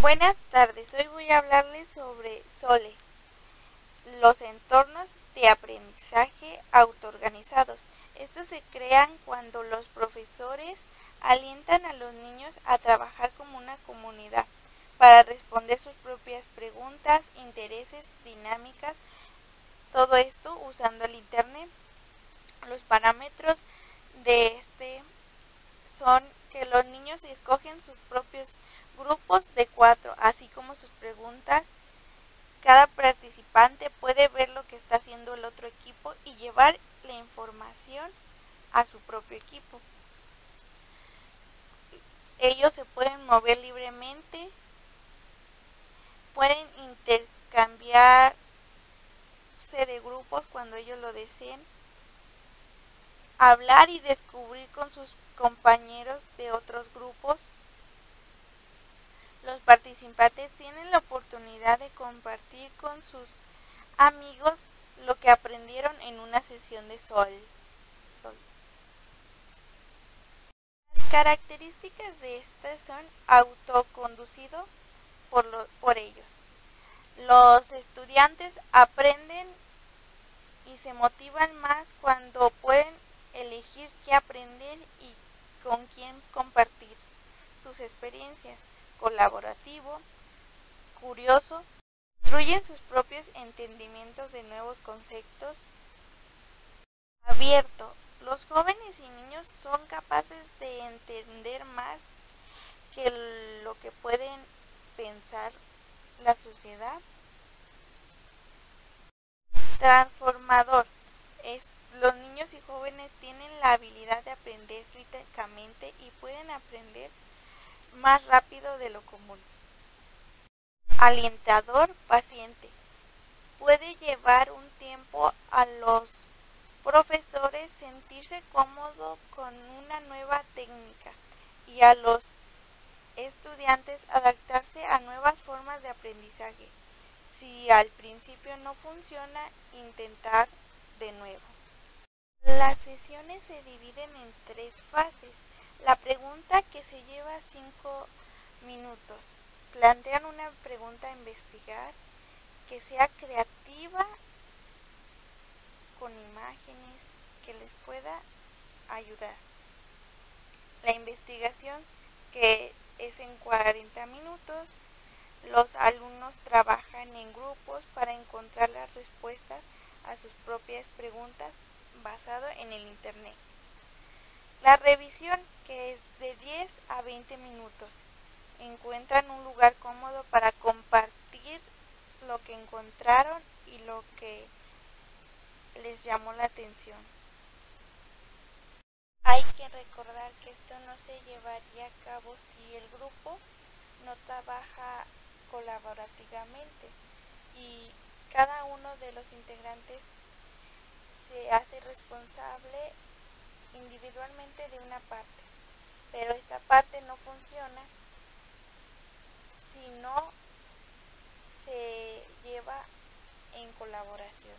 Buenas tardes, hoy voy a hablarles sobre SOLE, los entornos de aprendizaje autoorganizados. Estos se crean cuando los profesores alientan a los niños a trabajar como una comunidad para responder sus propias preguntas, intereses, dinámicas, todo esto usando el Internet. Los parámetros de este son que los niños escogen sus propios grupos de cuatro, así como sus preguntas. Cada participante puede ver lo que está haciendo el otro equipo y llevar la información a su propio equipo. Ellos se pueden mover libremente, pueden intercambiarse de grupos cuando ellos lo deseen, hablar y descubrir con sus compañeros de otros grupos, los participantes tienen la oportunidad de compartir con sus amigos lo que aprendieron en una sesión de sol. Las características de estas son autoconducido por, por ellos. Los estudiantes aprenden y se motivan más cuando pueden elegir qué aprender y con quién compartir sus experiencias colaborativo, curioso, construyen sus propios entendimientos de nuevos conceptos, abierto. Los jóvenes y niños son capaces de entender más que lo que pueden pensar la sociedad. Transformador. Los niños y jóvenes tienen la habilidad de aprender críticamente y pueden aprender más rápido de lo común. Alientador paciente. Puede llevar un tiempo a los profesores sentirse cómodo con una nueva técnica y a los estudiantes adaptarse a nuevas formas de aprendizaje. Si al principio no funciona, intentar de nuevo. Sesiones se dividen en tres fases. La pregunta que se lleva cinco minutos. Plantean una pregunta a investigar que sea creativa con imágenes que les pueda ayudar. La investigación que es en 40 minutos. Los alumnos trabajan en grupos para encontrar las respuestas a sus propias preguntas basado en el Internet. La revisión, que es de 10 a 20 minutos, encuentran un lugar cómodo para compartir lo que encontraron y lo que les llamó la atención. Hay que recordar que esto no se llevaría a cabo si el grupo no trabaja colaborativamente y cada uno de los integrantes se hace responsable individualmente de una parte, pero esta parte no funciona si no se lleva en colaboración.